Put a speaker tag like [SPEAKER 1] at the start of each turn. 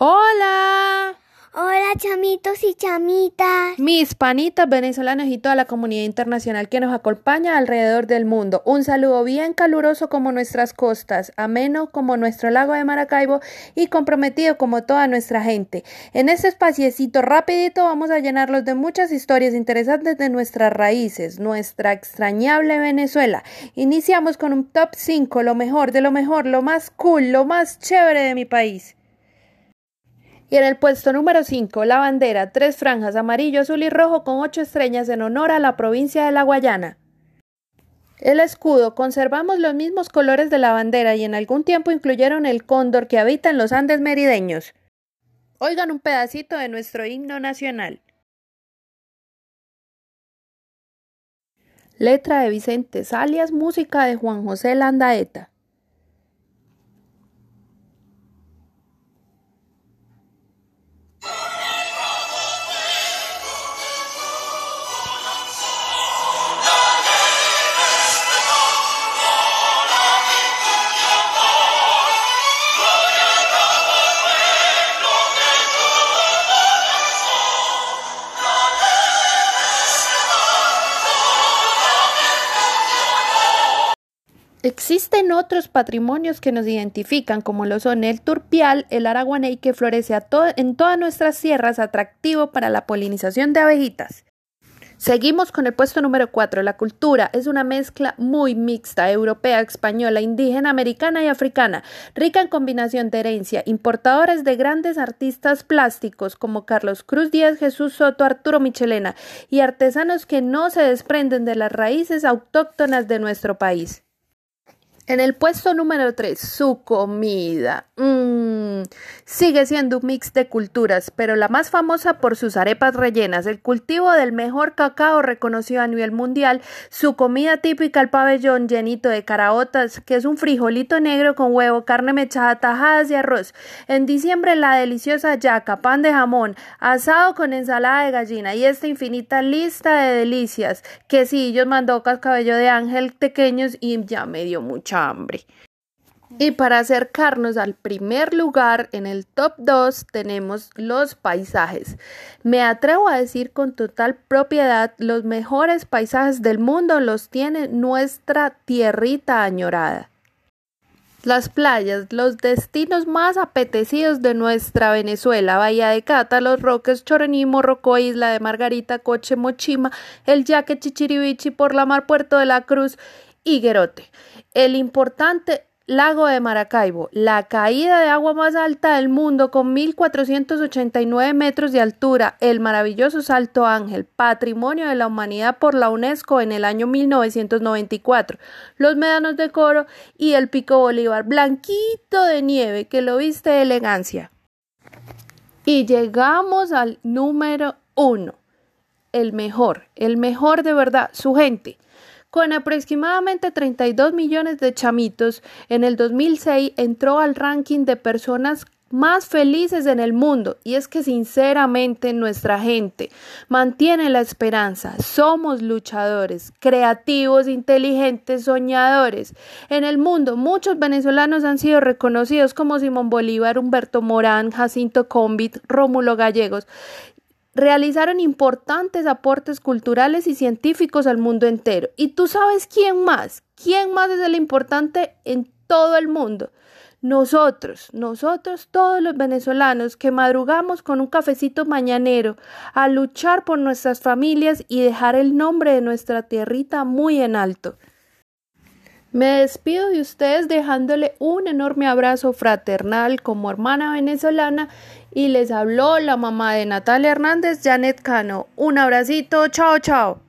[SPEAKER 1] Hola.
[SPEAKER 2] Hola chamitos y chamitas.
[SPEAKER 1] Mis panitas venezolanos y toda la comunidad internacional que nos acompaña alrededor del mundo. Un saludo bien caluroso como nuestras costas, ameno como nuestro lago de Maracaibo y comprometido como toda nuestra gente. En este espaciecito rapidito vamos a llenarlos de muchas historias interesantes de nuestras raíces, nuestra extrañable Venezuela. Iniciamos con un top 5, lo mejor de lo mejor, lo más cool, lo más chévere de mi país. Y en el puesto número 5, la bandera, tres franjas amarillo, azul y rojo con ocho estrellas en honor a la provincia de La Guayana. El escudo, conservamos los mismos colores de la bandera y en algún tiempo incluyeron el cóndor que habita en los Andes merideños. Oigan un pedacito de nuestro himno nacional. Letra de Vicente Salias, música de Juan José Landaeta. Existen otros patrimonios que nos identifican, como lo son el turpial, el araguaney, que florece en todas nuestras tierras, atractivo para la polinización de abejitas. Seguimos con el puesto número 4. La cultura es una mezcla muy mixta, europea, española, indígena, americana y africana, rica en combinación de herencia, importadores de grandes artistas plásticos como Carlos Cruz Díaz, Jesús Soto, Arturo Michelena y artesanos que no se desprenden de las raíces autóctonas de nuestro país. En el puesto número 3, su comida. Mm, sigue siendo un mix de culturas, pero la más famosa por sus arepas rellenas, el cultivo del mejor cacao reconocido a nivel mundial, su comida típica el pabellón llenito de caraotas, que es un frijolito negro con huevo, carne mechada, tajadas y arroz. En diciembre la deliciosa yaca, pan de jamón, asado con ensalada de gallina y esta infinita lista de delicias, quesillos, mandocas, cabello de ángel pequeños y ya me dio hambre. Y para acercarnos al primer lugar en el top 2 tenemos los paisajes. Me atrevo a decir con total propiedad, los mejores paisajes del mundo los tiene nuestra tierrita añorada. Las playas, los destinos más apetecidos de nuestra Venezuela, Bahía de Cata, Los Roques, Choroní, Morrocoy, Isla de Margarita, Coche, Mochima, El Yaque, Chichiribichi, Por la Mar, Puerto de la Cruz Higuerote. El importante lago de Maracaibo, la caída de agua más alta del mundo con 1.489 metros de altura, el maravilloso Salto Ángel, patrimonio de la humanidad por la UNESCO en el año 1994, los médanos de coro y el Pico Bolívar, blanquito de nieve, que lo viste de elegancia. Y llegamos al número uno, el mejor, el mejor de verdad, su gente. Con aproximadamente 32 millones de chamitos, en el 2006 entró al ranking de personas más felices en el mundo. Y es que sinceramente nuestra gente mantiene la esperanza. Somos luchadores, creativos, inteligentes, soñadores. En el mundo muchos venezolanos han sido reconocidos como Simón Bolívar, Humberto Morán, Jacinto Combit, Rómulo Gallegos realizaron importantes aportes culturales y científicos al mundo entero. ¿Y tú sabes quién más? ¿Quién más es el importante en todo el mundo? Nosotros, nosotros todos los venezolanos que madrugamos con un cafecito mañanero a luchar por nuestras familias y dejar el nombre de nuestra tierrita muy en alto. Me despido de ustedes dejándole un enorme abrazo fraternal como hermana venezolana y les habló la mamá de Natalia Hernández, Janet Cano. Un abracito, chao, chao.